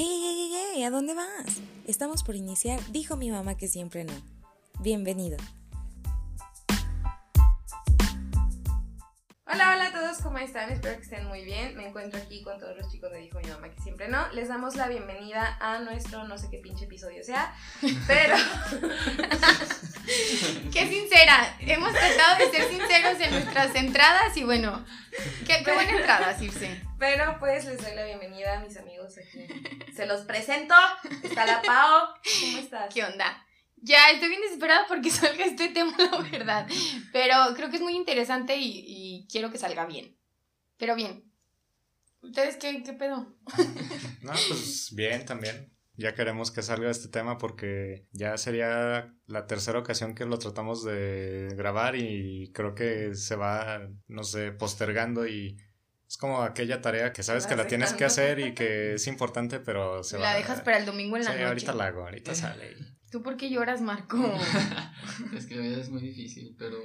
¡Hey, hey, hey, hey! ¿A dónde vas? Estamos por iniciar Dijo mi mamá que siempre no. Bienvenido. Hola, hola a todos, ¿cómo están? Espero que estén muy bien. Me encuentro aquí con todos los chicos de Dijo mi mamá que siempre no. Les damos la bienvenida a nuestro no sé qué pinche episodio sea, pero Qué sincera. Hemos tratado de ser sinceros en nuestras entradas y bueno, qué, qué buena entrada, Circe. pero pues les doy la bienvenida a mis amigos aquí. Se los presento. Está la Pao. ¿Cómo estás? ¿Qué onda? Ya estoy bien desesperada porque salga este tema, la verdad. Pero creo que es muy interesante y, y quiero que salga bien. Pero bien. ¿Ustedes qué, qué pedo? No, pues bien también. Ya queremos que salga este tema porque ya sería la tercera ocasión que lo tratamos de grabar y creo que se va, no sé, postergando y es como aquella tarea que sabes que la tienes que hacer y que es importante, pero se va. La dejas para el domingo en la Sí, noche. ahorita la hago, ahorita sale. ¿Tú por qué lloras, Marco? es que la vida es muy difícil, pero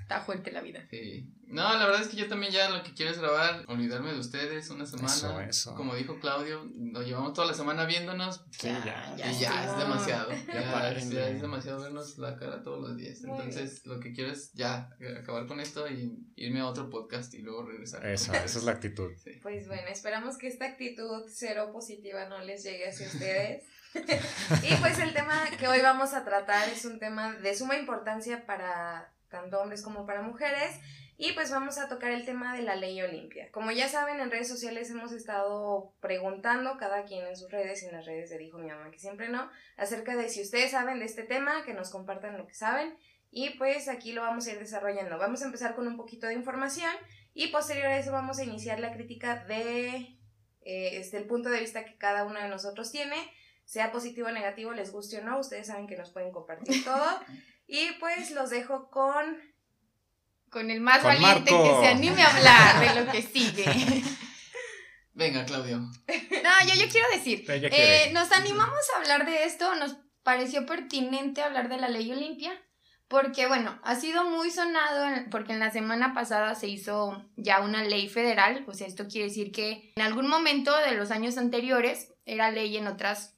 Está fuerte la vida. sí. No, la verdad es que yo también ya lo que quiero es grabar, olvidarme de ustedes una semana. Eso, eso. Como dijo Claudio, lo llevamos toda la semana viéndonos. Sí, ya. Ya, y ya es demasiado. Ya Ya, es, demasiado vernos la cara todos los días. Entonces, lo que quiero es ya acabar con esto y irme a otro podcast y luego regresar. Eso, esa es la actitud. Sí. Pues bueno, esperamos que esta actitud cero positiva no les llegue hacia ustedes. y pues el tema que hoy vamos a tratar es un tema de suma importancia para tanto hombres como para mujeres. Y pues vamos a tocar el tema de la ley Olimpia. Como ya saben, en redes sociales hemos estado preguntando, cada quien en sus redes y en las redes de Dijo mi mamá que siempre no, acerca de si ustedes saben de este tema, que nos compartan lo que saben. Y pues aquí lo vamos a ir desarrollando. Vamos a empezar con un poquito de información y posterior a eso vamos a iniciar la crítica de eh, este, el punto de vista que cada uno de nosotros tiene, sea positivo o negativo, les guste o no, ustedes saben que nos pueden compartir todo. Y pues los dejo con... Con el más Con valiente Marco. que se anime a hablar de lo que sigue. Venga, Claudio. No, yo, yo quiero decir, eh, quiere. nos animamos a hablar de esto, nos pareció pertinente hablar de la ley Olimpia, porque bueno, ha sido muy sonado en- porque en la semana pasada se hizo ya una ley federal, o sea, esto quiere decir que en algún momento de los años anteriores era ley en otras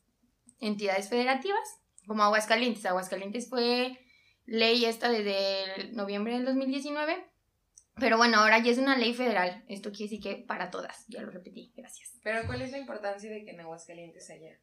entidades federativas, como Aguascalientes. Aguascalientes fue ley esta desde el noviembre del 2019. Pero bueno, ahora ya es una ley federal. Esto quiere decir que para todas. Ya lo repetí. Gracias. Pero ¿cuál es la importancia de que en Aguascalientes haya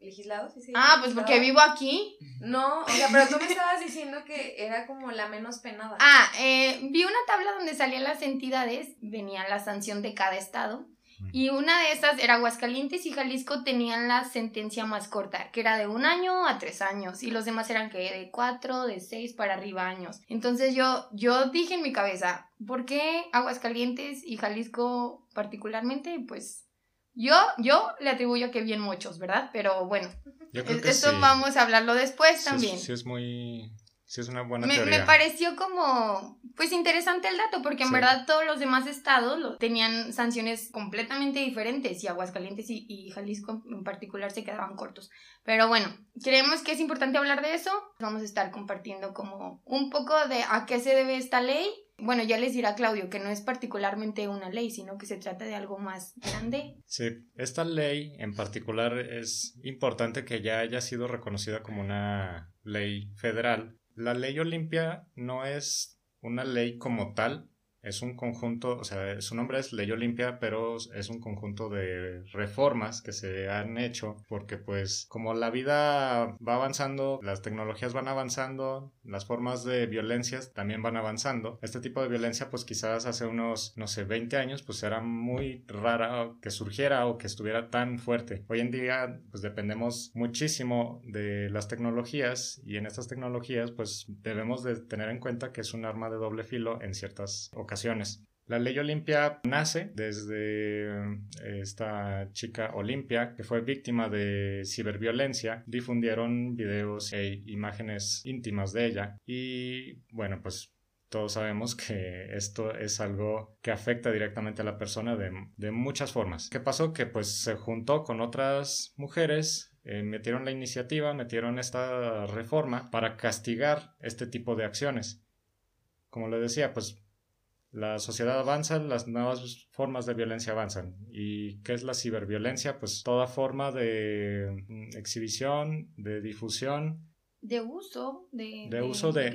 se Ah, llama pues porque legislado? vivo aquí. No, o sea, pero tú me estabas diciendo que era como la menos penada. Ah, eh, vi una tabla donde salían las entidades, venía la sanción de cada estado. Y una de esas era Aguascalientes y Jalisco tenían la sentencia más corta, que era de un año a tres años. Y los demás eran que de cuatro, de seis para arriba años. Entonces yo, yo dije en mi cabeza, ¿por qué Aguascalientes y Jalisco particularmente? Pues yo, yo le atribuyo que bien muchos, ¿verdad? Pero bueno, Yo creo que esto sí. vamos a hablarlo después Sí también. es, sí es muy... Sí es una buena Me, teoría. me pareció como, pues interesante el dato, porque en Sí. verdad todos los demás estados lo- tenían sanciones completamente diferentes y Aguascalientes y, y Jalisco en particular se quedaban cortos. Pero bueno, creemos que es importante hablar de eso. Vamos a estar compartiendo como un poco de a qué se debe esta ley. Bueno, ya les dirá Claudio que no es particularmente una ley, sino que se trata de algo más grande. Sí, esta ley en particular es importante que ya haya sido reconocida como una ley federal. La ley Olimpia no es una ley como tal, es un conjunto, o sea, su nombre es Ley Olimpia, pero es un conjunto de reformas que se han hecho porque pues como la vida va avanzando, las tecnologías van avanzando, las formas de violencias también van avanzando. Este tipo de violencia pues quizás hace unos, no sé, 20 años pues era muy rara que surgiera o que estuviera tan fuerte. Hoy en día pues dependemos muchísimo de las tecnologías y en estas tecnologías pues debemos de tener en cuenta que es un arma de doble filo en ciertas ocasiones. La ley Olimpia nace desde eh, esta chica Olimpia que fue víctima de ciberviolencia. Difundieron videos e imágenes íntimas de ella y bueno pues todos sabemos que esto es algo que afecta directamente a la persona de, de muchas formas. ¿Qué pasó? Que pues se juntó con otras mujeres eh, metieron la iniciativa, metieron esta reforma para castigar este tipo de acciones. Como le decía, pues la sociedad avanza, las nuevas formas de violencia avanzan. ¿Y qué es la ciberviolencia? Pues toda forma de mm, exhibición, de difusión de uso, de, de uso de,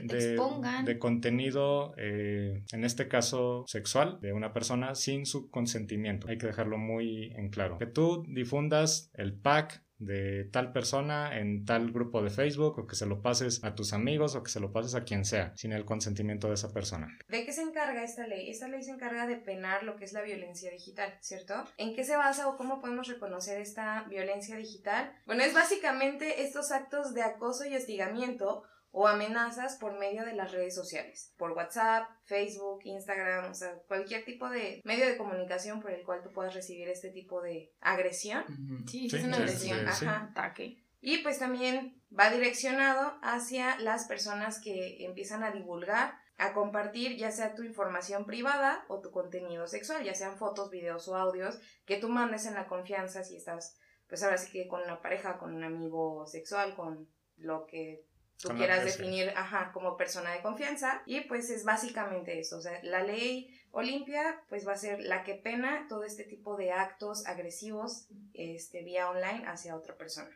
de, contenido, eh, en este caso sexual, de una persona sin su consentimiento. Hay que dejarlo muy en claro. Que tú difundas el pack de tal persona en tal grupo de Facebook o que se lo pases a tus amigos o que se lo pases a quien sea sin el consentimiento de esa persona. ¿De qué se encarga esta ley? Esta ley se encarga de penar lo que es la violencia digital, ¿cierto? ¿En qué se basa o cómo podemos reconocer esta violencia digital? Bueno, es básicamente estos actos de acoso y hostigamiento o amenazas por medio de las redes sociales, por WhatsApp, Facebook, Instagram, o sea, cualquier tipo de medio de comunicación por el cual tú puedas recibir este tipo de agresión. Sí, es una agresión, ajá, ataque. Y pues también va direccionado hacia las personas que empiezan a divulgar, a compartir ya sea tu información privada o tu contenido sexual, ya sean fotos, videos o audios que tú mandes en la confianza si estás, pues ahora sí que con una pareja, con un amigo sexual, con lo que tú quieras definir ajá, como persona de confianza. Y pues es básicamente eso. O sea, la ley Olimpia pues va a ser la que pena todo este tipo de actos agresivos este, vía online hacia otra persona.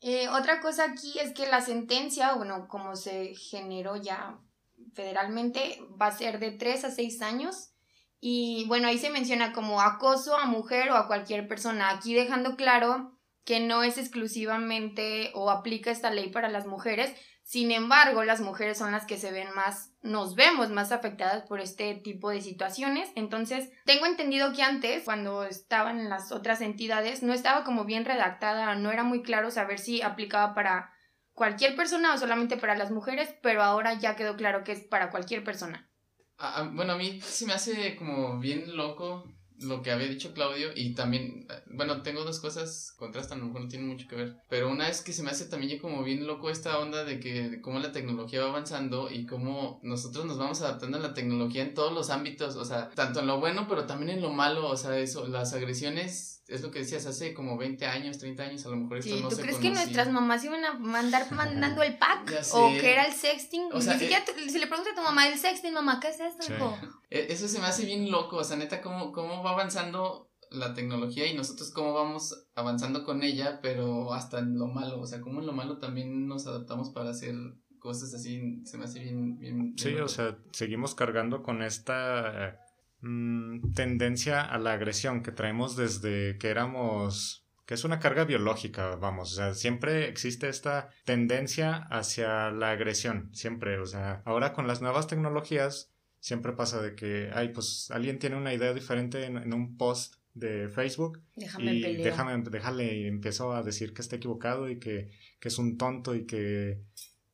Eh, otra cosa aquí es que la sentencia, bueno, como se generó ya federalmente, va a ser de 3 a 6 años. Y bueno, ahí se menciona como acoso a mujer o a cualquier persona. Aquí dejando claro que no es exclusivamente o aplica esta ley para las mujeres. Sin embargo, las mujeres son las que se ven más, nos vemos más afectadas por este tipo de situaciones. Entonces, tengo entendido que antes, cuando estaban en las otras entidades, no estaba como bien redactada, no era muy claro saber si aplicaba para cualquier persona o solamente para las mujeres, pero ahora ya quedó claro que es para cualquier persona. Ah, ah, bueno, a mí se me hace como bien loco lo que había dicho Claudio y también, bueno, tengo dos cosas, contrastan, a lo mejor no tienen mucho que ver, pero una es que se me hace también como bien loco esta onda de que de cómo la tecnología va avanzando y cómo nosotros nos vamos adaptando a la tecnología en todos los ámbitos, o sea, tanto en lo bueno, pero también en lo malo, o sea, eso, las agresiones es lo que decías, hace como 20 años, 30 años, a lo mejor esto no ¿tú se crees que nuestras mamás iban a mandar mandando el pack? ¿O que era el sexting? O sea, eh, si le preguntas a tu mamá el sexting, mamá, ¿qué es esto, e, Eso se me hace bien loco, o sea, neta, cómo, cómo va avanzando la tecnología y nosotros cómo vamos avanzando con ella, pero hasta en lo malo, o sea, cómo en lo malo también nos adaptamos para hacer cosas así, se me hace bien... bien, sí, o sea, seguimos cargando con esta Mm, tendencia a la agresión que traemos desde que éramos que es una carga biológica, vamos, o sea, siempre existe esta tendencia hacia la agresión, siempre, o sea, ahora con las nuevas tecnologías siempre pasa de que, ay, pues alguien tiene una idea diferente en, un post de Facebook déjame y déjame, déjale y empiezo a decir que está equivocado y que, que es un tonto y que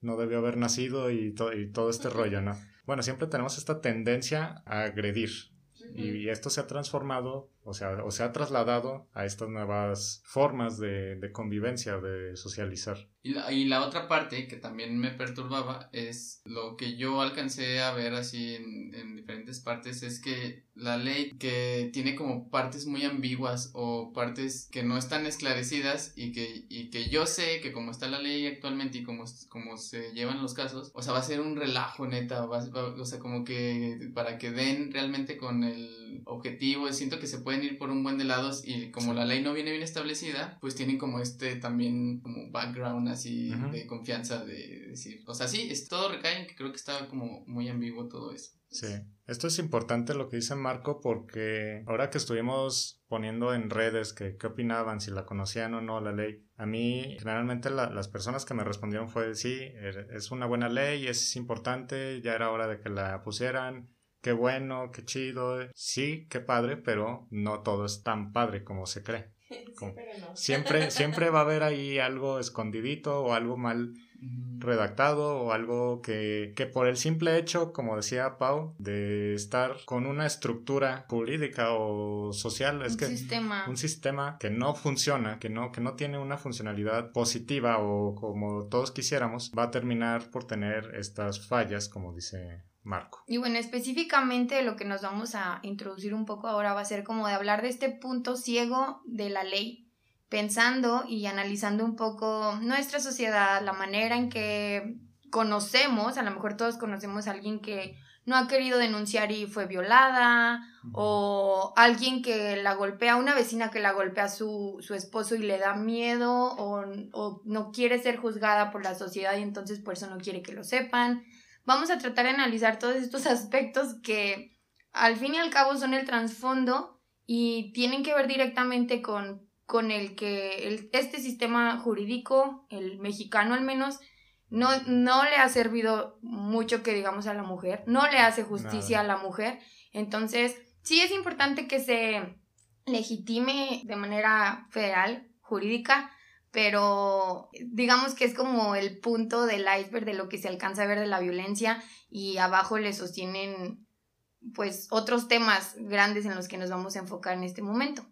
no debió haber nacido y, y todo este rollo, ¿no? Bueno, siempre tenemos esta tendencia a agredir, y esto se ha transformado, o sea, o se ha trasladado a estas nuevas formas de, convivencia, de socializar. Y la, y la, otra parte que también me perturbaba es lo que yo alcancé a ver así en, en, diferentes partes, es que la ley que tiene como partes muy ambiguas o partes que no están esclarecidas y que, y que yo sé que como está la ley actualmente y como, como se llevan los casos, o sea, va a ser un relajo neta, o sea, como que para que den realmente con el objetivo, siento que se pueden ir por un buen de lados y como la ley no viene bien establecida, pues tienen como este también como background así de confianza de decir, o sea, sí, es, todo recae en que creo que está como muy ambiguo todo eso. Sí, esto es importante lo que dice Marco porque ahora que estuvimos poniendo en redes que qué opinaban, si la conocían o no la ley, a mí generalmente las personas que me respondieron fue sí, er, es una buena ley, es importante, ya era hora de que la pusieran, qué bueno, qué chido, sí, qué padre, pero no todo es tan padre como se cree. siempre, siempre va a haber ahí algo escondidito o algo mal redactado o algo que, que, por el simple hecho, como decía Pau, de estar con una estructura jurídica o social, es un que sistema. un sistema que no funciona, que no, que no tiene una funcionalidad positiva o como todos quisiéramos, va a terminar por tener estas fallas, como dice Marco. Y bueno, específicamente lo que nos vamos a introducir un poco ahora va a ser como de hablar de este punto ciego de la ley, pensando y analizando un poco nuestra sociedad, la manera en que conocemos, a lo mejor todos conocemos a alguien que no ha querido denunciar y fue violada, o alguien que la golpea, una vecina que la golpea a su, su esposo y le da miedo, o, o no quiere ser juzgada por la sociedad y entonces por eso no quiere que lo sepan. Vamos a tratar de analizar todos estos aspectos que al fin y al cabo son el trasfondo y tienen que ver directamente con, con el que el, este sistema jurídico, el mexicano al menos, no, no le ha servido mucho que digamos a la mujer, no le hace justicia a la mujer. Entonces, sí es importante que se legitime de manera federal, jurídica, pero digamos que es como el punto del iceberg de lo que se alcanza a ver de la violencia y abajo le sostienen pues otros temas grandes en los que nos vamos a enfocar en este momento.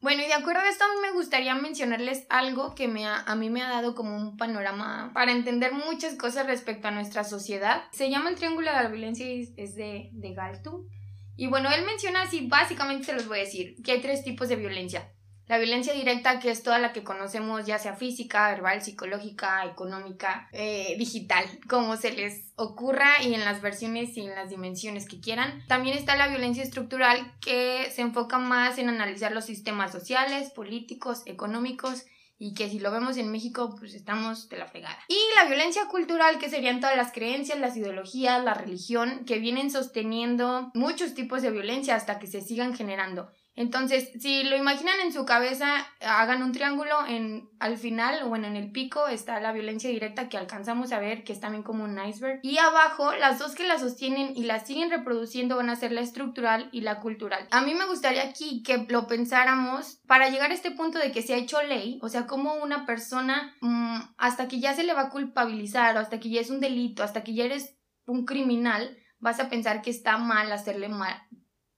Bueno, y de acuerdo a esto, me gustaría mencionarles algo que me a mí me ha dado como un panorama para entender muchas cosas respecto a nuestra sociedad. Se llama el Triángulo de la Violencia y es de, de Galtung. Y bueno, él menciona así, básicamente se los voy a decir, que hay tres tipos de violencia. La violencia directa, que es toda la que conocemos, ya sea física, verbal, psicológica, económica, eh, digital, como se les ocurra y en las versiones y en las dimensiones que quieran. También está la violencia estructural, que se enfoca más en analizar los sistemas sociales, políticos, económicos y que si lo vemos en México, pues estamos de la fregada. Y la violencia cultural, que serían todas las creencias, las ideologías, la religión, que vienen sosteniendo muchos tipos de violencia hasta que se sigan generando. Entonces, si lo imaginan en su cabeza, hagan un triángulo en al final o bueno, en el pico está la violencia directa que alcanzamos a ver, que es también como un iceberg. Y abajo, las dos que la sostienen y la siguen reproduciendo van a ser la estructural y la cultural. A mí me gustaría aquí que lo pensáramos para llegar a este punto de que se ha hecho ley, o sea, como una persona mmm, hasta que ya se le va a culpabilizar o hasta que ya es un delito, hasta que ya eres un criminal, vas a pensar que está mal hacerle mal,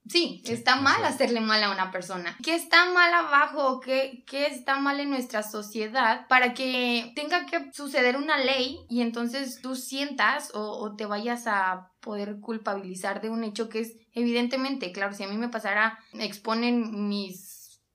Sí, está mal hacerle mal a una persona. ¿Qué está mal abajo? ¿Qué, ¿Qué está mal en nuestra sociedad para que tenga que suceder una ley y entonces tú sientas o, o te vayas a poder culpabilizar de un hecho que es evidentemente, claro, si a mí me pasara, exponen mis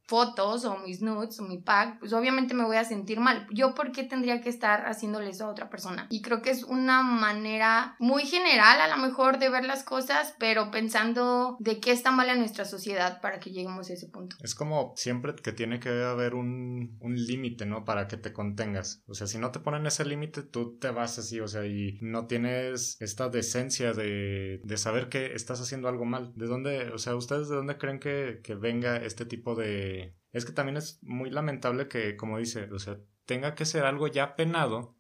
fotos o mis nudes o mi pack, pues obviamente me voy a sentir mal. ¿Yo por qué tendría que estar haciéndole eso a otra persona? Y creo que es una manera muy general a lo mejor de ver las cosas, pero pensando de qué está mal en nuestra sociedad para que lleguemos a ese punto. Es como siempre que tiene que haber un, un límite, ¿no? Para que te contengas. O sea, si no te ponen ese límite, tú te vas así, o sea, y no tienes esta decencia de, de saber que estás haciendo algo mal. ¿De dónde, o sea, ustedes de dónde creen que, que venga este tipo de es que también es muy lamentable que, como dice, o sea, tenga que ser algo ya penado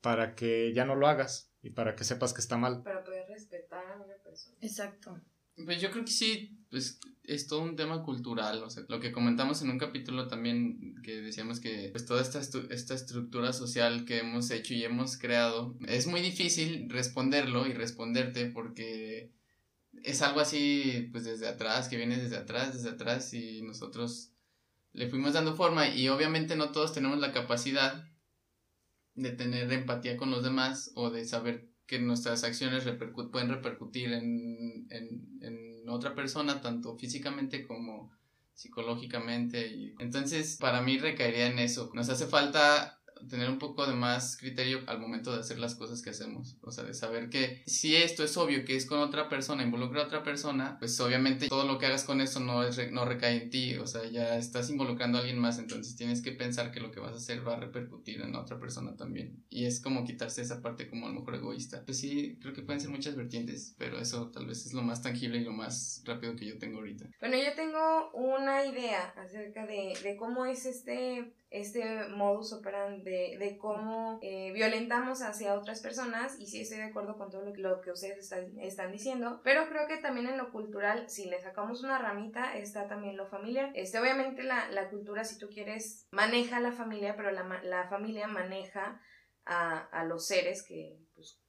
para que ya no lo hagas y para que sepas que está mal. Para poder respetar a una persona. Exacto. Pues yo creo que sí, pues es todo un tema cultural, o sea, lo que comentamos en un capítulo también que decíamos que pues toda esta, esta estructura social que hemos hecho y hemos creado, es muy difícil responderlo y responderte porque es algo así, pues desde atrás, que viene desde atrás, desde atrás y nosotros le fuimos dando forma y obviamente no todos tenemos la capacidad de tener empatía con los demás o de saber que nuestras acciones pueden repercutir en, en, en, otra persona, tanto físicamente como psicológicamente. Y... Entonces, para mí recaería en eso. Nos hace falta tener un poco de más criterio al momento de hacer las cosas que hacemos. O sea, de saber que si esto es obvio que es con otra persona, involucra a otra persona, pues obviamente todo lo que hagas con eso no, es, no recae en ti. O sea, ya estás involucrando a alguien más, entonces tienes que pensar que lo que vas a hacer va a repercutir en otra persona también. Y es como quitarse esa parte como a lo mejor egoísta. Pues sí, creo que pueden ser muchas vertientes, pero eso tal vez es lo más tangible y lo más rápido que yo tengo ahorita. Bueno, yo tengo una idea acerca de, de cómo es este este modus operandi de, cómo eh, violentamos hacia otras personas y sí estoy de acuerdo con todo lo, que ustedes están, diciendo, pero creo que también en lo cultural, si le sacamos una ramita, está también lo familiar. Este, obviamente la, la cultura, si tú quieres, maneja la familia, pero la, la familia maneja a, a los seres que, pues,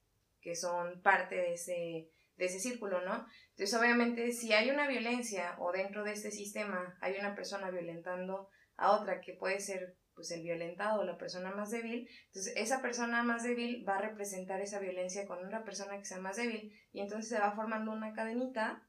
que son parte de ese, de ese círculo, ¿no? Entonces, obviamente, si hay una violencia o dentro de este sistema hay una persona violentando a otra que puede ser pues el violentado o la persona más débil, entonces esa persona más débil va a representar esa violencia con una persona que sea más débil y entonces se va formando una cadenita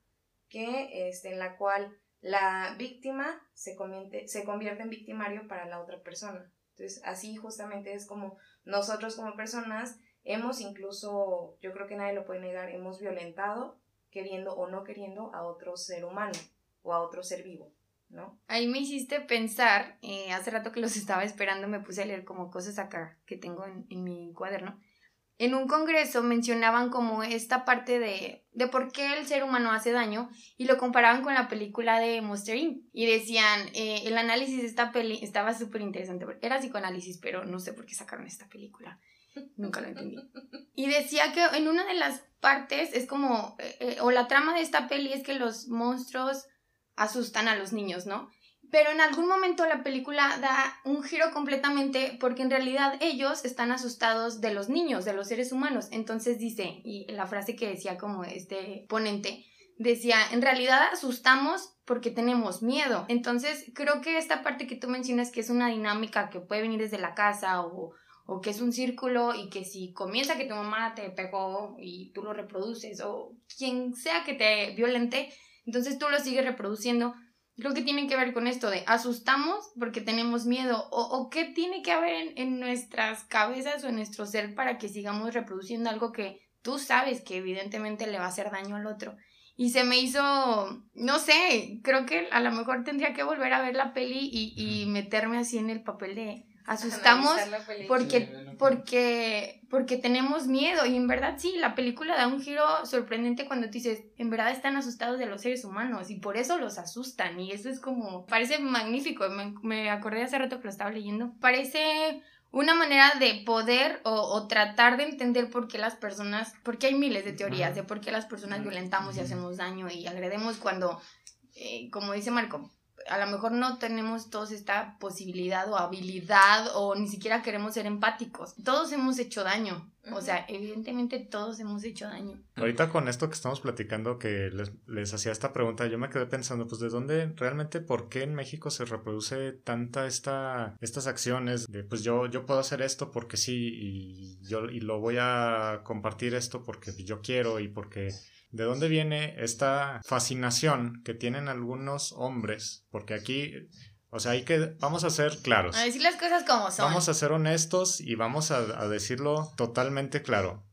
que este, en la cual la víctima se convierte, se convierte en victimario para la otra persona. Entonces así justamente es como nosotros como personas hemos incluso, yo creo que nadie lo puede negar, hemos violentado, queriendo o no queriendo, a otro ser humano o a otro ser vivo, ¿no? Ahí me hiciste pensar, eh, hace rato que los estaba esperando, me puse a leer como cosas acá que tengo en, en mi cuaderno. En un congreso mencionaban como esta parte de, de por qué el ser humano hace daño y lo comparaban con la película de Monster Inc. Y decían, eh, el análisis de esta peli estaba súper interesante, era psicoanálisis, pero no sé por qué sacaron esta película. Nunca lo entendí. Y decía que en una de las partes es como, eh, eh, o la trama de esta peli es que los monstruos asustan a los niños, ¿no? Pero en algún momento la película da un giro completamente porque en realidad ellos están asustados de los niños, de los seres humanos. Entonces dice, y la frase que decía como este ponente, decía, en realidad asustamos porque tenemos miedo. Entonces creo que esta parte que tú mencionas que es una dinámica que puede venir desde la casa o, o que es un círculo y que si comienza que tu mamá te pegó y tú lo reproduces o quien sea que te violente, entonces tú lo sigues reproduciendo. Creo que tiene que ver con esto de asustamos porque tenemos miedo o, o qué tiene que haber en, en, nuestras cabezas o en nuestro ser para que sigamos reproduciendo algo que tú sabes que evidentemente le va a hacer daño al otro. Y se me hizo, no sé, creo que a lo mejor tendría que volver a ver la peli y, y meterme así en el papel de asustamos porque, porque, porque tenemos miedo. Y en verdad sí, la película da un giro sorprendente cuando tú dices, en verdad están asustados de los seres humanos y por eso los asustan. Y eso es como, parece magnífico, me, me acordé hace rato que lo estaba leyendo, parece una manera de poder o, o, tratar de entender por qué las personas, porque hay miles de teorías de por qué las personas violentamos y hacemos daño y agredemos cuando, eh, como dice Marco, a lo mejor no tenemos todos esta posibilidad o habilidad o ni siquiera queremos ser empáticos. Todos hemos hecho daño. O sea, evidentemente todos hemos hecho daño. Ahorita con esto que estamos platicando, que les, les, hacía esta pregunta, yo me quedé pensando, pues, ¿de dónde realmente, por qué en México se reproduce tanta esta, estas acciones de, pues, yo, yo puedo hacer esto porque sí y yo y lo voy a compartir esto porque yo quiero y porque ¿De dónde viene esta fascinación que tienen algunos hombres? Porque aquí, o sea, hay que, vamos a ser claros. A decir las cosas como son. Vamos a ser honestos y vamos a, a decirlo totalmente claro.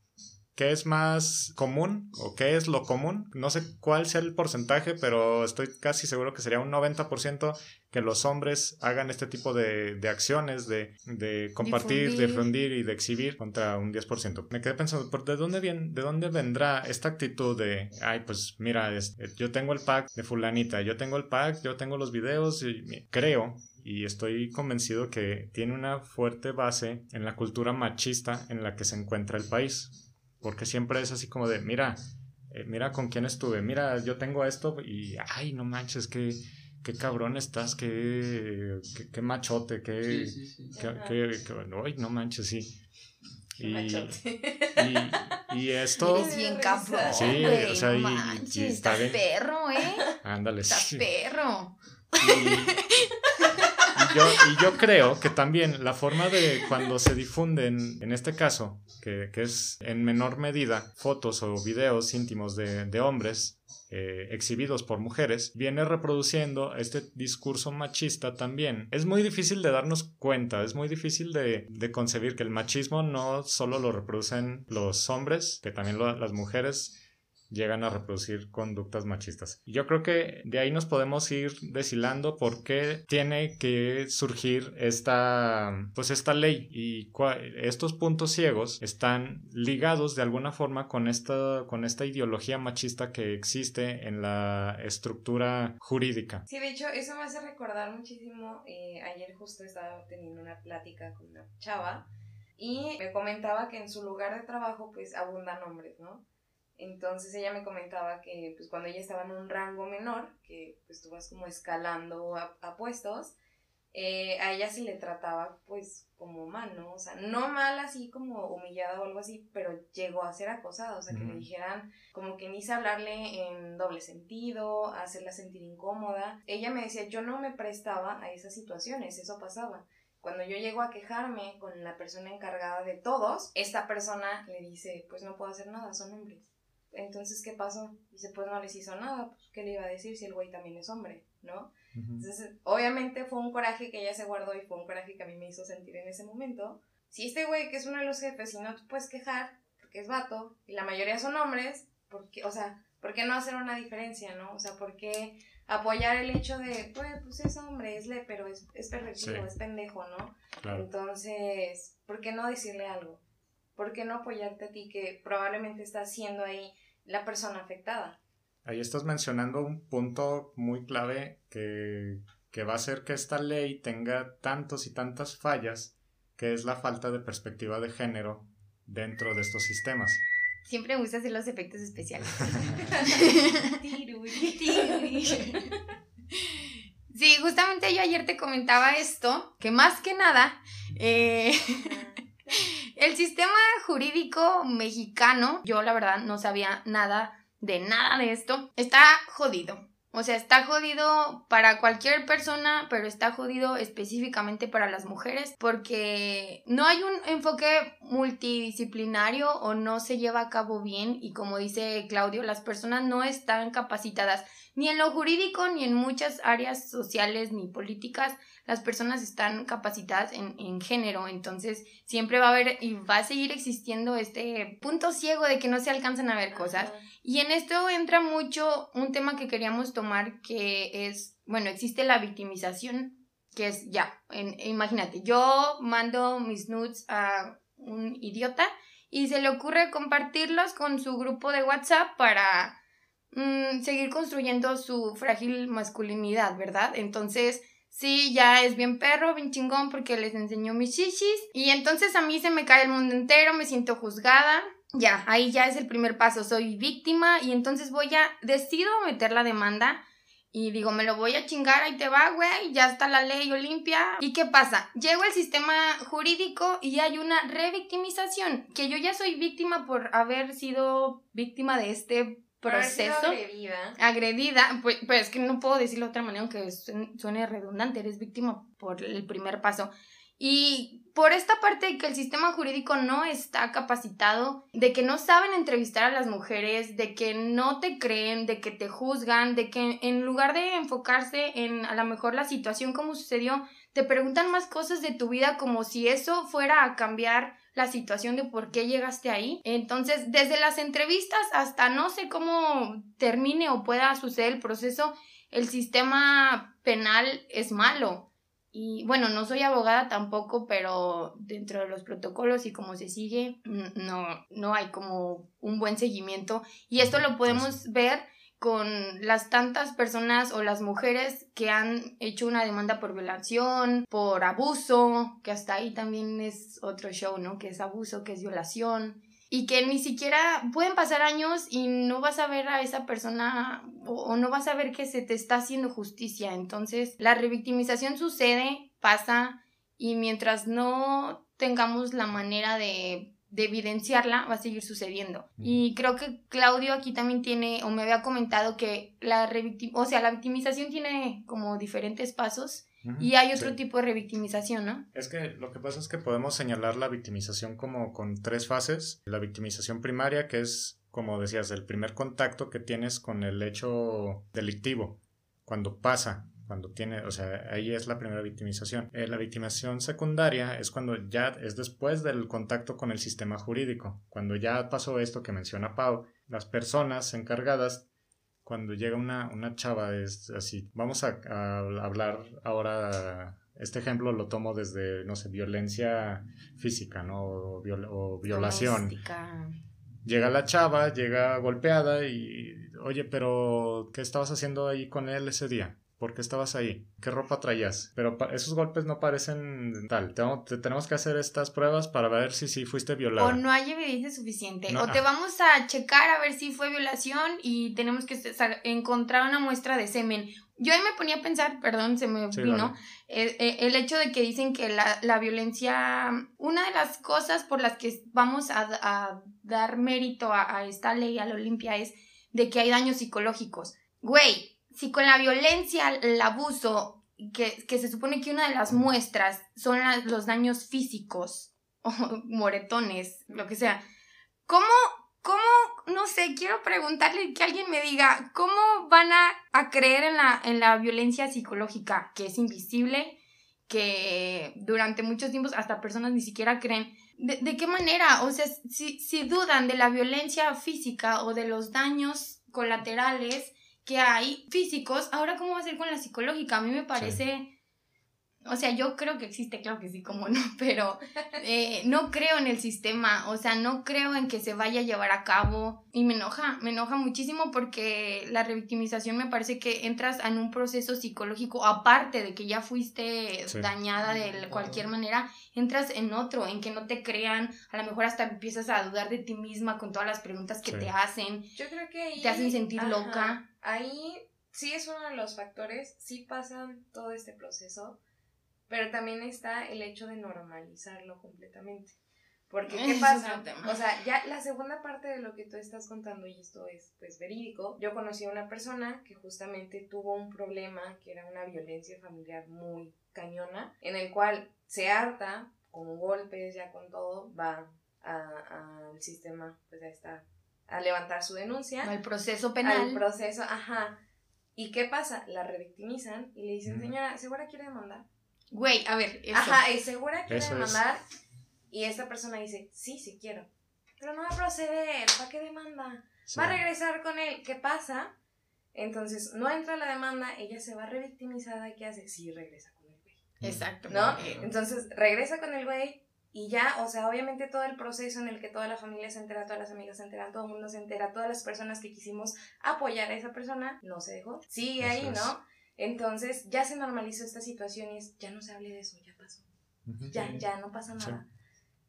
¿Qué es más común o qué es lo común? No sé cuál sea el porcentaje, pero estoy casi seguro que sería un 90% que los hombres hagan este tipo de, de acciones de, de compartir, difundir. difundir y de exhibir contra un 10%. Me quedé pensando, ¿de dónde, viene, ¿de dónde vendrá esta actitud de, ay, pues mira, es, yo tengo el pack de fulanita, yo tengo el pack, yo tengo los videos y creo y estoy convencido que tiene una fuerte base en la cultura machista en la que se encuentra el país. Porque siempre es así como de, mira, eh, mira con quién estuve, mira, yo tengo esto y, ay, no manches, que qué cabrón estás, qué, qué, qué machote, qué, Sí, sí, sí. qué, qué- qué- ay, no manches, sí. Y, Machote. y, y esto, Eres bien cabrón. Sí, o sea, no y- y manches, está estás bien. perro, ¿eh? ándale, Estás sí. perro. Yo, y yo creo que también la forma de cuando se difunden, en este caso, que, que es en menor medida fotos o videos íntimos de, de hombres eh, exhibidos por mujeres, viene reproduciendo este discurso machista también. Es muy difícil de darnos cuenta, es muy difícil de, de concebir que el machismo no solo lo reproducen los hombres, que también lo- las mujeres llegan a reproducir conductas machistas. Yo creo que de ahí nos podemos ir deshilando por qué tiene que surgir esta, pues esta ley y estos puntos ciegos están ligados de alguna forma con esta, con esta ideología machista que existe en la estructura jurídica. Sí, de hecho, eso me hace recordar muchísimo. eh, ayer justo estaba teniendo una plática con una chava y me comentaba que en su lugar de trabajo pues abundan hombres, ¿no? Entonces ella me comentaba que pues cuando ella estaba en un rango menor, que pues tú vas como escalando a, a puestos, eh, a ella se le trataba pues como mal, ¿no? O sea, no mal así como humillada o algo así, pero llegó a ser acosada, o sea, que le dijeran como que ni hablarle en doble sentido, hacerla sentir incómoda. Ella me decía, yo no me prestaba a esas situaciones, eso pasaba. Cuando yo llego a quejarme con la persona encargada de todos, esta persona le dice, pues no puedo hacer nada, son hombres. Entonces, ¿qué pasó? Dice, pues no les hizo nada, pues ¿qué le iba a decir si el güey también es hombre, ¿no? Ujú. Entonces, obviamente fue un coraje que ella se guardó y fue un coraje que a mí me hizo sentir en ese momento, si este güey que es uno de los jefes y no te puedes quejar porque es vato y la mayoría son hombres, porque, o sea, ¿por qué no hacer una diferencia, no? O sea, ¿por qué apoyar el hecho de, pues, pues es hombre, es le, pero es, es pervertido, Sí. es pendejo, ¿no? Claro. Entonces, ¿por qué no decirle algo? ¿Por qué no apoyarte a ti que probablemente estás siendo ahí la persona afectada? Ahí estás mencionando un punto muy clave que, que va a hacer que esta ley tenga tantos y tantas fallas, que es la falta de perspectiva de género dentro de estos sistemas. Siempre me gusta hacer los efectos especiales. Sí, justamente yo ayer te comentaba esto, que más que nada, eh, el sistema jurídico mexicano, yo la verdad no sabía nada de nada de esto, está jodido. O sea, está jodido para cualquier persona, pero está jodido específicamente para las mujeres porque no hay un enfoque multidisciplinario o no se lleva a cabo bien y como dice Claudio, las personas no están capacitadas ni en lo jurídico ni en muchas áreas sociales ni políticas. Las personas están capacitadas en, en género, entonces siempre va a haber y va a seguir existiendo este punto ciego de que no se alcanzan a ver cosas. Y en esto entra mucho un tema que queríamos tomar que es, bueno, existe la victimización, que es ya, en- imagínate, yo mando mis nudes a un idiota y se le ocurre compartirlos con su grupo de WhatsApp para mm, seguir construyendo su frágil masculinidad, ¿verdad? Entonces, sí, ya es bien perro, bien chingón porque les enseñó mis shishis y entonces a mí se me cae el mundo entero, me siento juzgada. Ya, ahí ya es el primer paso, soy víctima y entonces voy a, decido meter la demanda y digo, me lo voy a chingar, ahí te va, güey, ya está la ley Olimpia. ¿Y qué pasa? Llego al sistema jurídico y hay una revictimización, que yo ya soy víctima por haber sido víctima de este proceso agredida. agredida, pues, pues es que no puedo decirlo de otra manera aunque suene, redundante, eres víctima por el primer paso. Y por esta parte de que el sistema jurídico no está capacitado, de que no saben entrevistar a las mujeres, de que no te creen, de que te juzgan, de que en lugar de enfocarse en a lo mejor la situación como sucedió, te preguntan más cosas de tu vida como si eso fuera a cambiar la situación de por qué llegaste ahí. Entonces, desde las entrevistas hasta no sé cómo termine o pueda suceder el proceso, el sistema penal es malo. Y bueno, no soy abogada tampoco, pero dentro de los protocolos y cómo se sigue, no, no hay como un buen seguimiento. Y esto lo podemos ver con las tantas personas o las mujeres que han hecho una demanda por violación, por abuso, que hasta ahí también es otro show, ¿no? Que es abuso, que es violación. Y que ni siquiera pueden pasar años y no vas a ver a esa persona o, o no vas a ver que se te está haciendo justicia. Entonces, la revictimización sucede, pasa, y mientras no tengamos la manera de, de evidenciarla, va a seguir sucediendo. Mm. Y creo que Claudio aquí también tiene, o me había comentado que la revictim o sea, la victimización tiene como diferentes pasos y hay otro sí. tipo de revictimización, ¿no? Es que lo que pasa es que podemos señalar la victimización como con tres fases. La victimización primaria, que es, como decías, el primer contacto que tienes con el hecho delictivo, cuando pasa, cuando tiene, o sea, ahí es la primera victimización. Eh, la victimización secundaria es cuando ya es después del contacto con el sistema jurídico, cuando ya pasó esto que menciona Pau, las personas encargadas cuando llega una, una chava es así, vamos a, a hablar ahora, este ejemplo lo tomo desde, no sé, violencia física, ¿no? O, viol- o violación. Doméstica. Llega la chava, llega golpeada y, oye, pero ¿qué estabas haciendo ahí con él ese día? ¿Por qué estabas ahí? ¿Qué ropa traías? Pero esos golpes no parecen tal. Tengo- te- tenemos que hacer estas pruebas para ver si sí fuiste violada. O no hay evidencia suficiente. No, o te ah. vamos a checar a ver si fue violación y tenemos que encontrar una muestra de semen. Yo ahí me ponía a pensar, perdón, se me Sí, vino, eh, eh, el hecho de que dicen que la, la violencia, una de las cosas por las que vamos a, a dar mérito a, a esta ley, a la Olimpia, es de que hay daños psicológicos. Güey, si con la violencia, el abuso, que, que se supone que una de las muestras son los daños físicos, o moretones, lo que sea, ¿cómo, cómo, no sé, quiero preguntarle que alguien me diga, ¿cómo van a, a creer en la, en la violencia psicológica, que es invisible, que durante muchos tiempos hasta personas ni siquiera creen. ¿De, de qué manera? O sea, si, si dudan de la violencia física o de los daños colaterales que hay físicos, ahora cómo va a ser con la psicológica? A mí me parece... O sea, yo creo que existe, claro que sí, como no, pero eh, no creo en el sistema, o sea, no creo en que se vaya a llevar a cabo y me enoja, me enoja muchísimo porque la revictimización me parece que entras en un proceso psicológico, aparte de que ya fuiste Sí. dañada de cualquier manera, entras en otro, en que no te crean, a lo mejor hasta empiezas a dudar de ti misma con todas las preguntas que Sí. te hacen. Yo creo que ahí... Te hacen sentir ajá, loca. Ahí sí es uno de los factores, sí pasan todo este proceso, pero también está el hecho de normalizarlo completamente. Porque, ¿qué pasa? O sea, ya la segunda parte de lo que tú estás contando, y esto es pues verídico, yo conocí a una persona que justamente tuvo un problema que era una violencia familiar muy cañona, en el cual se harta, con golpes, ya con todo, va a- al sistema, pues a esta, a levantar su denuncia El proceso penal. al proceso, ajá. ¿Y qué pasa? La revictimizan y le dicen, señora, ¿segura quiere demandar? Güey, a ver, eso. Ajá, ¿es segura quiere Eso es. demandar? Y esta persona dice, sí, sí quiero. Pero no va a proceder, ¿para qué demanda? Sí. Va a regresar con él, ¿qué pasa? Entonces, no entra la demanda, ella se va revictimizada y ¿qué hace? Sí, regresa con el güey. Exacto. ¿No? Entonces, regresa con el güey y ya, o sea, obviamente todo el proceso en el que toda la familia se entera, todas las amigas se enteran, todo el mundo se entera, todas las personas que quisimos apoyar a esa persona, no se dejó. Sigue ahí, es. ¿no? Entonces, ya se normalizó esta situación y es, ya no se hable de eso, ya pasó. Ya, ya, no pasa Sí. nada.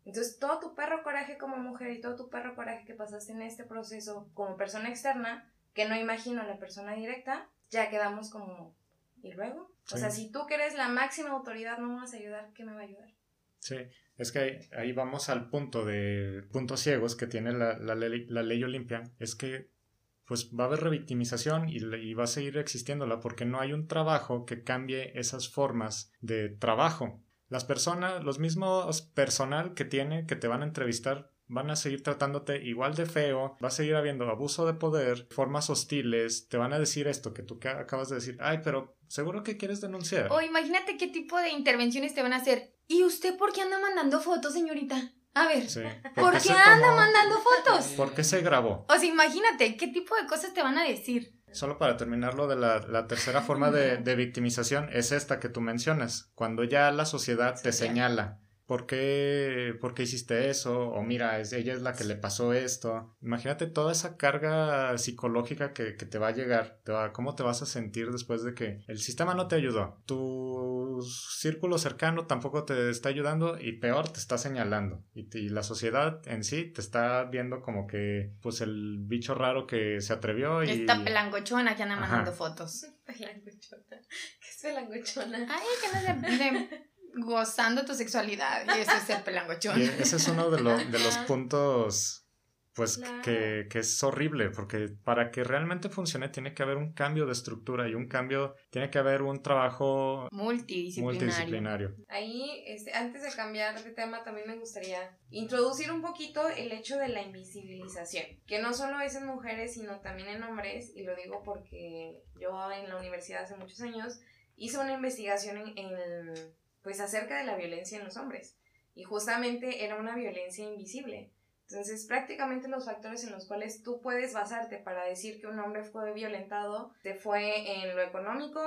Entonces, todo tu perro coraje como mujer y todo tu perro coraje que pasaste en este proceso como persona externa, que no imagino la persona directa, ya quedamos como, ¿y luego? O Sí. sea, si tú que eres la máxima autoridad no me vas a ayudar, ¿qué me va a ayudar? Sí, es que ahí, vamos al punto de puntos ciegos que tiene la, la ley Olimpia, es que pues va a haber revictimización y, y va a seguir existiéndola porque no hay un trabajo que cambie esas formas de trabajo. Las personas, los mismos personal que tiene, que te van a entrevistar, van a seguir tratándote igual de feo, va a seguir habiendo abuso de poder, formas hostiles, te van a decir esto que tú acabas de decir, ay, pero seguro que quieres denunciar. O imagínate qué tipo de intervenciones te van a hacer. ¿Y usted por qué anda mandando fotos, señorita? A ver, Sí, ¿por qué se anda tomó- mandando fotos? ¿Por qué se grabó? O sea, imagínate qué tipo de cosas te van a decir. Solo para terminar lo de la, la tercera forma de, de victimización es esta que tú mencionas, cuando ya la sociedad te señala. ¿Por qué, ¿Por qué hiciste eso? O mira, es, ella es la que le pasó esto. Imagínate toda esa carga psicológica que, que te va a llegar. Te va- ¿Cómo te vas a sentir después de que el sistema no te ayudó? Tu círculo cercano tampoco te está ayudando y peor te está señalando. Y, te- y la sociedad en sí te está viendo como que pues el bicho raro que se atrevió y... Esta pelangochona que anda Ajá. mandando fotos. Pelangochona. ¿Qué es pelangochona? Ay, que no se... de- gozando tu sexualidad. Y eso es ser pelangochón. Y ese es uno de, lo- de los puntos, pues, Claro. que, que es horrible, porque para que realmente funcione tiene que haber un cambio de estructura y un cambio, tiene que haber un trabajo Multidisciplinario. multidisciplinario. Ahí, este, antes de cambiar de tema, también me gustaría introducir un poquito el hecho de la invisibilización, que no solo es en mujeres, sino también en hombres, y lo digo porque yo en la universidad hace muchos años hice una investigación en, en, pues acerca de la violencia en los hombres, y justamente era una violencia invisible. Entonces, prácticamente los factores en los cuales tú puedes basarte para decir que un hombre fue violentado, te fue en lo económico,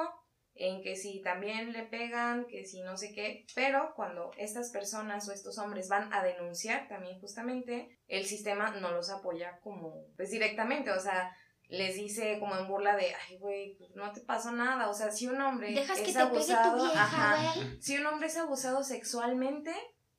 en que si también le pegan, que si no sé qué, pero cuando estas personas o estos hombres van a denunciar también justamente, el sistema no los apoya como, pues directamente, o sea, les dice como en burla de, ay, güey, pues no te pasó nada, o sea, si un hombre Dejas que es te pegue abusado, tu vieja, ajá, güey. si un hombre es abusado sexualmente,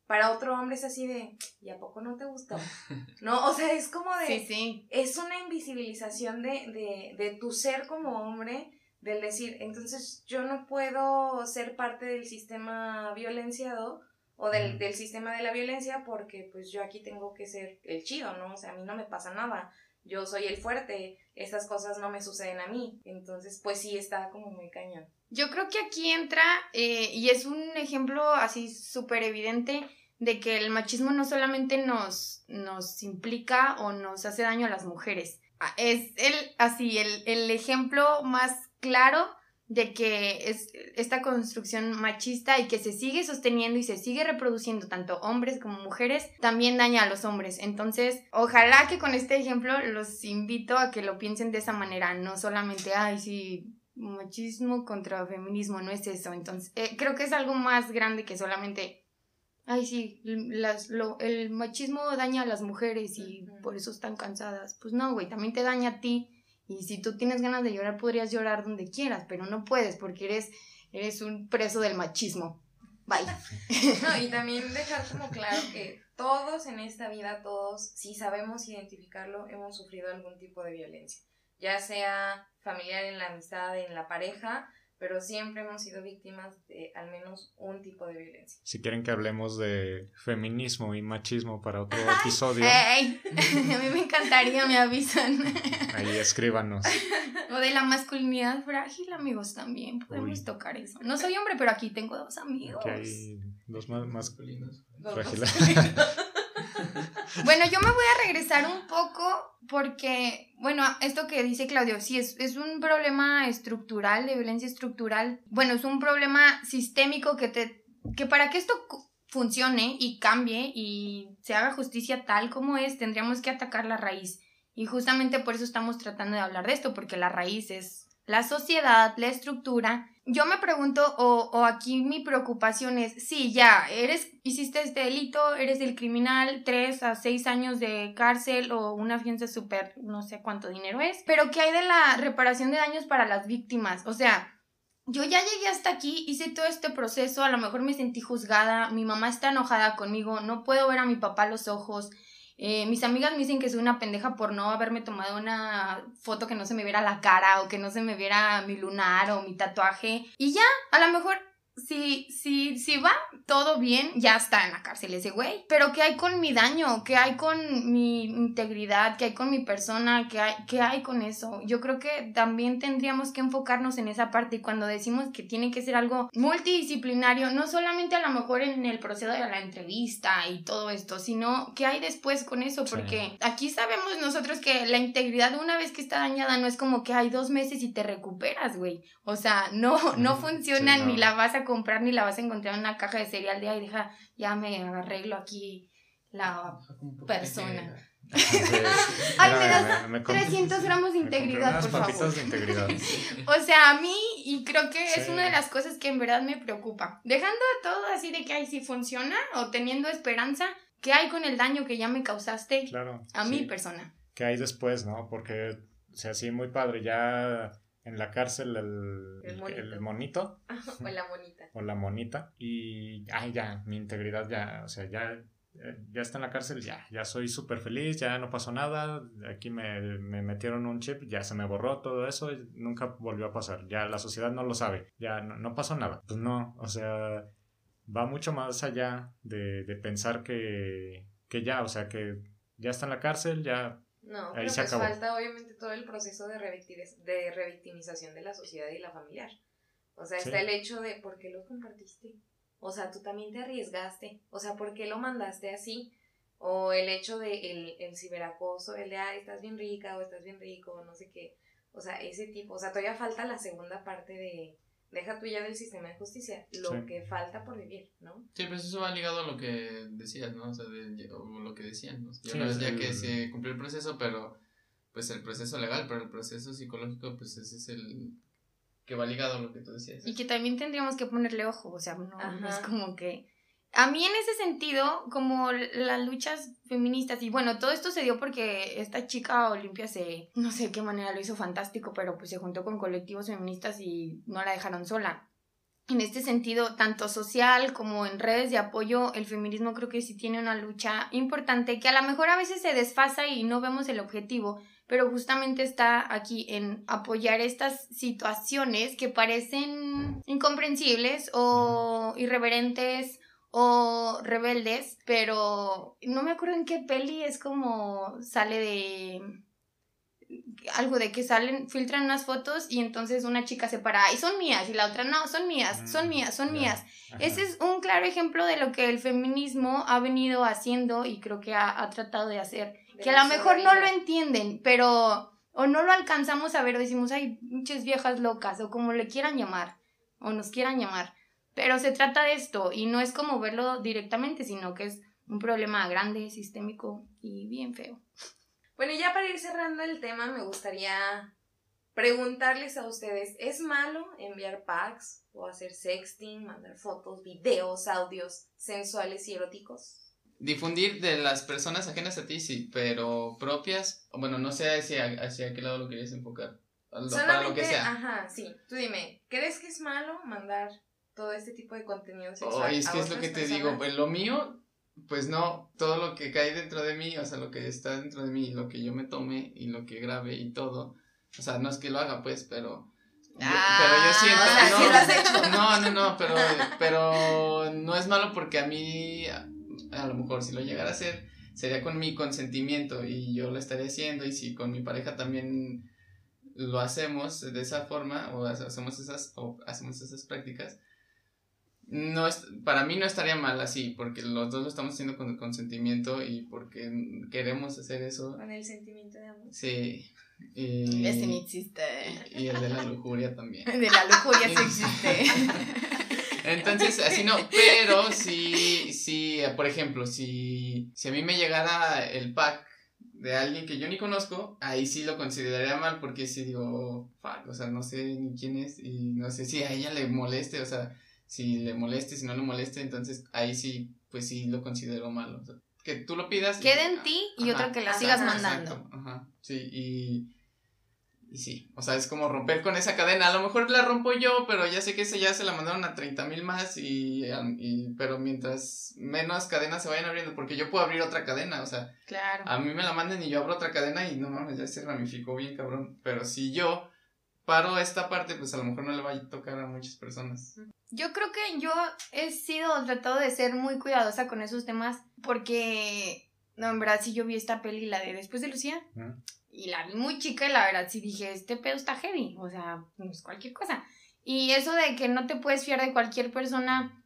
para otro hombre es así de, ¿y a poco no te gustó? No, o sea, es como de, Sí, sí. es una invisibilización de, de, de tu ser como hombre, del decir, entonces yo no puedo ser parte del sistema violenciado o del, del sistema de la violencia porque pues yo aquí tengo que ser el chido, ¿no? O sea, a mí no me pasa nada, yo soy el fuerte, estas cosas no me suceden a mí, entonces pues sí está como muy cañón. Yo creo que aquí entra, eh, y es un ejemplo así súper evidente, de que el machismo no solamente nos, nos implica o nos hace daño a las mujeres. Ah, Es el, así, el, el ejemplo más claro de que es esta construcción machista y que se sigue sosteniendo y se sigue reproduciendo tanto hombres como mujeres, también daña a los hombres. Entonces, ojalá que con este ejemplo los invito a que lo piensen de esa manera, no solamente, ay, sí, machismo contra feminismo, no es eso. Entonces, eh, creo que es algo más grande que solamente, ay, sí, las, lo, el machismo daña a las mujeres y por eso están cansadas. Pues no, güey, también te daña a ti y si tú tienes ganas de llorar, podrías llorar donde quieras, pero no puedes porque eres, eres un preso del machismo. Bye. No, y también dejar como claro que todos en esta vida, todos, si sabemos identificarlo, hemos sufrido algún tipo de violencia, ya sea familiar en la amistad, en la pareja, pero siempre hemos sido víctimas de al menos un tipo de violencia. Si quieren que hablemos de feminismo y machismo para otro episodio, ¡Ey! A mí me encantaría, me avisan. ahí escríbanos. O de la masculinidad frágil, amigos, también podemos Uy. tocar eso. No soy hombre, pero aquí tengo dos amigos. Que hay dos más, más Masculinos. frágiles. Bueno, yo me voy a regresar un poco porque, bueno, esto que dice Claudio, sí, es, es un problema estructural, de violencia estructural. Bueno, es un problema sistémico que te, que para que esto funcione y cambie y se haga justicia tal como es, tendríamos que atacar la raíz. Y justamente por eso estamos tratando de hablar de esto, porque la raíz es la sociedad, la estructura. Yo me pregunto, o, o aquí mi preocupación es, sí, ya, eres, hiciste este delito, eres el criminal, tres a seis años de cárcel o una fianza súper, no sé cuánto dinero es, pero ¿qué hay de la reparación de daños para las víctimas? O sea, yo ya llegué hasta aquí, hice todo este proceso, a lo mejor me sentí juzgada, mi mamá está enojada conmigo, no puedo ver a mi papá los ojos, eh, mis amigas me dicen que soy una pendeja por no haberme tomado una foto que no se me viera la cara o que no se me viera mi lunar o mi tatuaje. Y ya, a lo mejor, si, si, si va todo bien, ya está en la cárcel ese güey. Pero ¿qué hay con mi daño? ¿Qué hay con mi integridad? ¿Qué hay con mi persona? ¿Qué hay, qué hay con eso? Yo creo que también tendríamos que enfocarnos en esa parte y cuando decimos que tiene que ser algo multidisciplinario, no solamente a lo mejor en el proceso de la entrevista y todo esto, sino qué hay después con eso, Sí. porque aquí sabemos nosotros que la integridad una vez que está dañada no es como que hay dos meses y te recuperas, güey. O sea, no, no funciona, sí, no. ni la vas a comprar, ni la vas a encontrar en una caja de cereal de, ay, deja, ya me arreglo aquí la persona. Ay, me das comp- 300 gramos de integridad, por favor. de integridad. O sea, a mí, y creo que es Sí. una de las cosas que en verdad me preocupa. Dejando todo así de que, ay, si funciona, o teniendo esperanza, ¿qué hay con el daño que ya me causaste Claro. a sí. mi persona? ¿Qué hay después, no? Porque, o sea, sí, muy padre. Ya en la cárcel el, El monito. el monito o la monita. o la monita y, ay, ya, mi integridad ya, o sea, ya, ya está en la cárcel, ya, ya soy súper feliz, ya no pasó nada, aquí me, me metieron un chip, ya se me borró todo eso, y nunca volvió a pasar, ya la sociedad no lo sabe, ya no, no pasó nada. Pues no, o sea, va mucho más allá de, de pensar que, que ya, o sea, que ya está en la cárcel, ya No, Ahí pero se pues acabó. falta obviamente todo el proceso de, de revictimización de la sociedad y la familiar. O sea, Sí. está el hecho de por qué lo compartiste. O sea, tú también te arriesgaste. O sea, ¿por qué lo mandaste así? O el hecho de el, el ciberacoso, el de, ah, estás bien rica o estás bien rico, no sé qué. O sea, ese tipo. O sea, todavía falta la segunda parte de, deja tú ya del sistema de justicia, lo Sí. que falta por vivir, ¿no? Sí, pues eso va ligado a lo que decías, ¿no? O sea, de, o lo que decían, ¿no? Ya Sí, una vez es ya que se cumplió el proceso, pero pues el proceso legal, pero el proceso psicológico, pues ese es el que va ligado a lo que tú decías. Y que también tendríamos que ponerle ojo, o sea, no, no es como que... A mí en ese sentido, como las luchas feministas, y bueno, todo esto se dio porque esta chica Olimpia se, no sé qué manera lo hizo fantástico, pero pues se juntó con colectivos feministas y no la dejaron sola. En este sentido, tanto social como en redes de apoyo, el feminismo creo que sí tiene una lucha importante que a lo mejor a veces se desfasa y no vemos el objetivo, pero justamente está aquí en apoyar estas situaciones que parecen incomprensibles o irreverentes o rebeldes, pero no me acuerdo en qué peli es como sale de algo de que salen, filtran unas fotos y entonces una chica se para, y son mías, y la otra no, son mías, son mías, son Mm, mías. Ajá. Ese es un claro ejemplo de lo que el feminismo ha venido haciendo y creo que ha, ha tratado de hacer De que a lo mejor no lo entienden, pero o no lo alcanzamos a ver, decimos, ay, muchas viejas locas, o como le quieran llamar, o nos quieran llamar. Pero se trata de esto, y no es como verlo directamente, sino que es un problema grande, sistémico y bien feo. Bueno, y ya para ir cerrando el tema, me gustaría preguntarles a ustedes, ¿es malo enviar packs o hacer sexting, mandar fotos, videos, audios sensuales y eróticos? Difundir de las personas ajenas a ti, sí, pero propias, bueno, no sé hacia, hacia qué lado lo querías enfocar. Lo- para lo que sea. ajá, sí. Tú dime, ¿crees que es malo mandar todo este tipo de contenido sexual? Ay, es que es lo que te digo, pues lo mío, pues no, todo lo que cae dentro de mí, o sea, lo que está dentro de mí, lo que yo me tome y lo que grabe y todo, o sea, no es que lo haga, pues, pero... yo- Ah, pero yo siento, o sea, no, sí no, no, no, pero, pero no es malo porque a mí, a, a lo mejor si lo llegara a hacer, sería con mi consentimiento y yo lo estaría haciendo y si con mi pareja también lo hacemos de esa forma o hace- hacemos esas, o hacemos esas prácticas, no es, para mí no estaría mal así, porque los dos lo estamos haciendo con consentimiento y porque queremos hacer eso. Con el sentimiento de amor. Sí. Y, Ese ni existe. y el de la lujuria también. De la lujuria sí existe. Entonces, así no, pero si, si, por ejemplo, si, si a mí me llegara el pack de alguien que yo ni conozco, ahí sí lo consideraría mal porque si digo, fuck, o sea, no sé ni quién es y no sé si a ella le moleste, o sea, si le moleste, si no le moleste, entonces ahí sí, pues sí lo considero mal. o sea, que tú lo pidas. Queda en ti y Ajá, otra que la ajá, sigas exacto. mandando. Ajá, sí, y, y sí, o sea, es como romper con esa cadena. A lo mejor la rompo yo, pero ya sé que esa ya se la mandaron a 30 mil más, y, y- pero mientras menos cadenas se vayan abriendo, porque yo puedo abrir otra cadena, o sea, Claro. a mí me la manden y yo abro otra cadena y no mames, ya se ramificó bien cabrón. Pero si yo paro esta parte, pues a lo mejor no le va a tocar a muchas personas. Yo creo que yo he sido, tratado de ser muy cuidadosa con esos temas porque, no, en verdad sí yo vi esta peli, la de Después de Lucía, y la vi muy chica y la verdad sí dije, este pedo está heavy, o sea, no es cualquier cosa. Y eso de que no te puedes fiar de cualquier persona,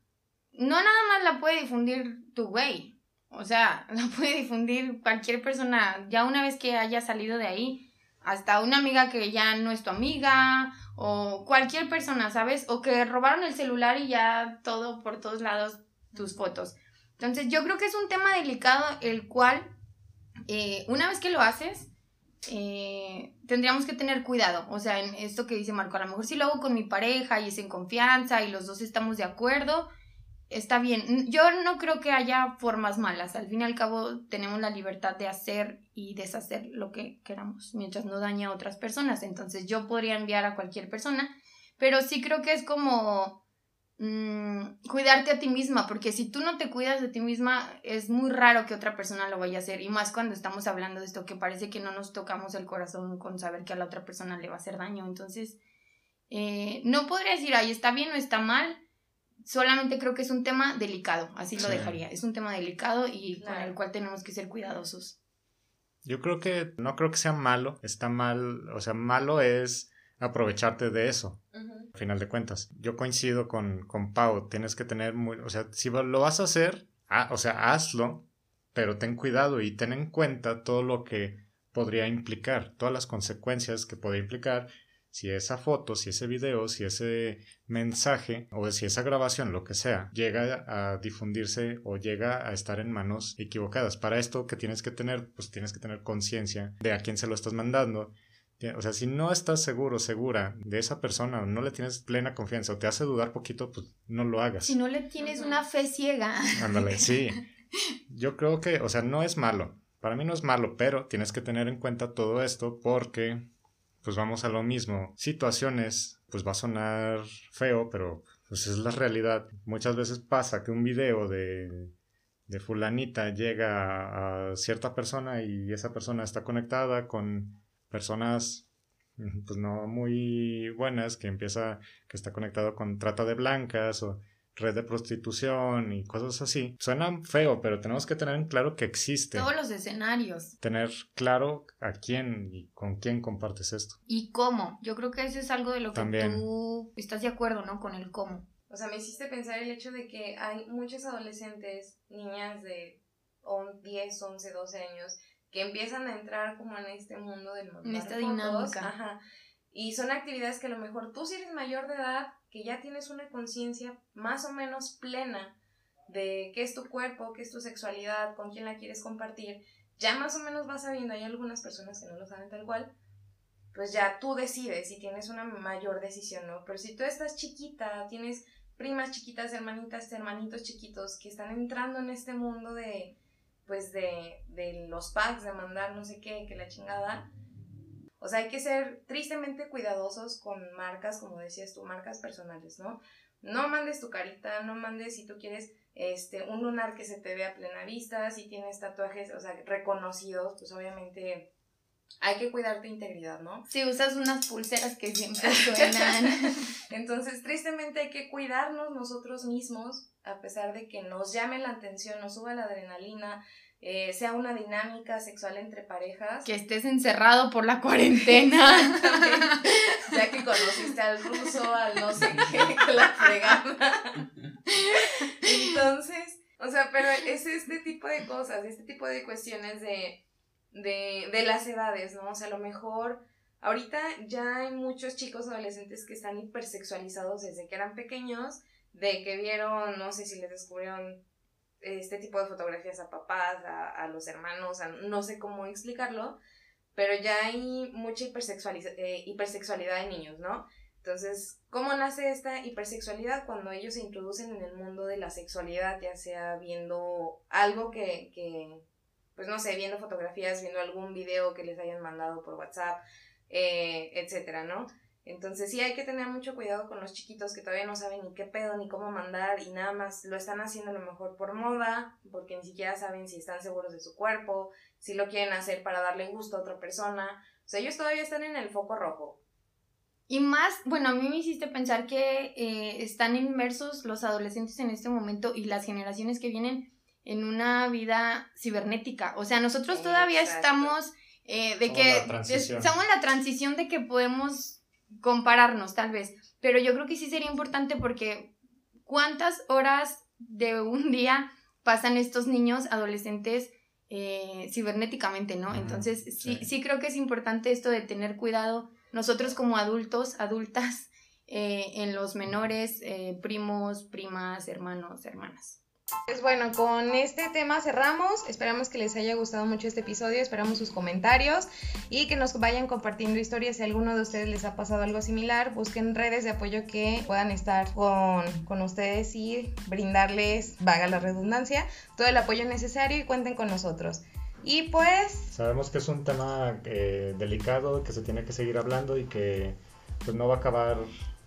no nada más la puede difundir tu güey, o sea, la puede difundir cualquier persona, ya una vez que haya salido de ahí, hasta una amiga que ya no es tu amiga, o cualquier persona, ¿sabes? O que robaron el celular y ya todo por todos lados tus fotos. Entonces yo creo que es un tema delicado el cual, eh, una vez que lo haces, eh, tendríamos que tener cuidado. O sea, en esto que dice Marco, a lo mejor si lo hago con mi pareja y es en confianza y los dos estamos de acuerdo, está bien. Yo no creo que haya formas malas. Al fin y al cabo tenemos la libertad de hacer y deshacer lo que queramos mientras no dañe a otras personas. Entonces yo podría enviar a cualquier persona, pero sí creo que es como mm, cuidarte a ti misma, porque si tú no te cuidas de ti misma, es muy raro que otra persona lo vaya a hacer. Y más cuando estamos hablando de esto, que parece que no nos tocamos el corazón con saber que a la otra persona le va a hacer daño. Entonces, eh, no podría decir, ahí está bien o está mal. Solamente creo que es un tema delicado, así lo Sí. dejaría. Es un tema delicado y con el cual tenemos que ser cuidadosos. Yo creo que no creo que sea malo, está mal, o sea, malo es aprovecharte de eso, Ujú. al final de cuentas. Yo coincido con, con Pau, tienes que tener muy, o sea, si lo vas a hacer, o sea, hazlo, pero ten cuidado y ten en cuenta todo lo que podría implicar, todas las consecuencias que podría implicar si esa foto, si ese video, si ese mensaje o si esa grabación, lo que sea, llega a difundirse o llega a estar en manos equivocadas. Para esto que tienes que tener, pues tienes que tener conciencia de a quién se lo estás mandando. O sea, si no estás seguro, segura de esa persona, o no le tienes plena confianza o te hace dudar poquito, pues no lo hagas. Si no le tienes una fe ciega. Ándale, sí. Yo creo que, o sea, no es malo. Para mí no es malo, pero tienes que tener en cuenta todo esto porque, pues vamos a lo mismo. Situaciones, pues va a sonar feo, pero pues es la realidad. Muchas veces pasa que un video de, de fulanita llega a cierta persona y esa persona está conectada con personas pues no muy buenas que empieza que está conectado con trata de blancas o red de prostitución y cosas así. Suena feo, pero tenemos que tener en claro que existe. Todos los escenarios. Tener claro a quién y con quién compartes esto. ¿Y cómo? Yo creo que eso es algo de lo que También. tú estás de acuerdo, ¿no? Con el cómo. O sea, me hiciste pensar el hecho de que hay muchos adolescentes, niñas de on- 10, 11, 12 años, que empiezan a entrar como en este mundo del En esta dinámica. Ajá. Y son actividades que a lo mejor tú si eres mayor de edad, que ya tienes una conciencia más o menos plena de qué es tu cuerpo, qué es tu sexualidad, con quién la quieres compartir, ya más o menos vas sabiendo, hay algunas personas que no lo saben tal cual, pues ya tú decides y tienes una mayor decisión, ¿no? Pero si tú estás chiquita, tienes primas chiquitas, hermanitas, hermanitos chiquitos que están entrando en este mundo de, pues de, de los packs, de mandar no sé qué, que la chingada. O sea, hay que ser tristemente cuidadosos con marcas, como decías tú, marcas personales, ¿no? No mandes tu carita, no mandes si tú quieres este, un lunar que se te vea a plena vista, si tienes tatuajes, o sea, reconocidos, pues obviamente hay que cuidar tu integridad, ¿no? Si usas unas pulseras que siempre suenan. Entonces, tristemente hay que cuidarnos nosotros mismos, a pesar de que nos llame la atención, nos suba la adrenalina, eh, sea una dinámica sexual entre parejas. que estés encerrado por la cuarentena. ya que conociste al ruso, al no sé qué, que la fregada. Entonces, o sea, pero es este tipo de cosas, este tipo de cuestiones de, de, de las edades, ¿no? O sea, a lo mejor ahorita ya hay muchos chicos adolescentes que están hipersexualizados desde que eran pequeños, de que vieron, no sé si les descubrieron este tipo de fotografías a papás, a, a los hermanos, a- no sé cómo explicarlo, pero ya hay mucha eh, hipersexualidad de niños, ¿no? Entonces, ¿cómo nace esta hipersexualidad? Cuando ellos se introducen en el mundo de la sexualidad, ya sea viendo algo que, que pues no sé, viendo fotografías, viendo algún video que les hayan mandado por WhatsApp, eh, etcétera, ¿no? Entonces sí hay que tener mucho cuidado con los chiquitos que todavía no saben ni qué pedo ni cómo mandar y nada más lo están haciendo a lo mejor por moda, porque ni siquiera saben si están seguros de su cuerpo, si lo quieren hacer para darle gusto a otra persona. O sea, ellos todavía están en el foco rojo. Y más, bueno, a mí me hiciste pensar que eh, están inmersos los adolescentes en este momento y las generaciones que vienen en una vida cibernética. O sea, nosotros todavía Exacto. estamos eh, de Somos que la en la transición de que podemos compararnos tal vez, pero yo creo que sí sería importante porque cuántas horas de un día pasan estos niños adolescentes eh, cibernéticamente, ¿no? Entonces sí, sí. sí creo que es importante esto de tener cuidado nosotros como adultos, adultas, eh, en los menores, eh, primos, primas, hermanos, hermanas. Pues bueno, con este tema cerramos. Esperamos que les haya gustado mucho este episodio. Esperamos sus comentarios y que nos vayan compartiendo historias. Si alguno de ustedes les ha pasado algo similar, busquen redes de apoyo que puedan estar con, con ustedes y brindarles, vaga la redundancia, todo el apoyo necesario y cuenten con nosotros. Y pues, Sabemos que es un tema eh, delicado, que se tiene que seguir hablando y que pues no va a acabar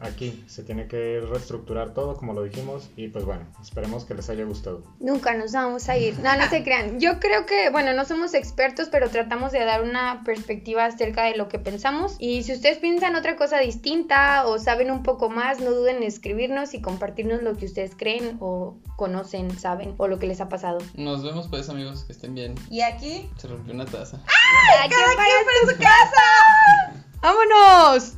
aquí. Se tiene que reestructurar todo, como lo dijimos, y pues bueno, esperemos que les haya gustado. Nunca nos vamos a ir. No, no se crean. Yo creo que, bueno, no somos expertos, pero tratamos de dar una perspectiva acerca de lo que pensamos. Y si ustedes piensan otra cosa distinta o saben un poco más, no duden en escribirnos y compartirnos lo que ustedes creen o conocen, saben o lo que les ha pasado. Nos vemos pues amigos, que estén bien. y aquí Se rompió una taza. ¡Cada quien para su casa! ¡Vámonos!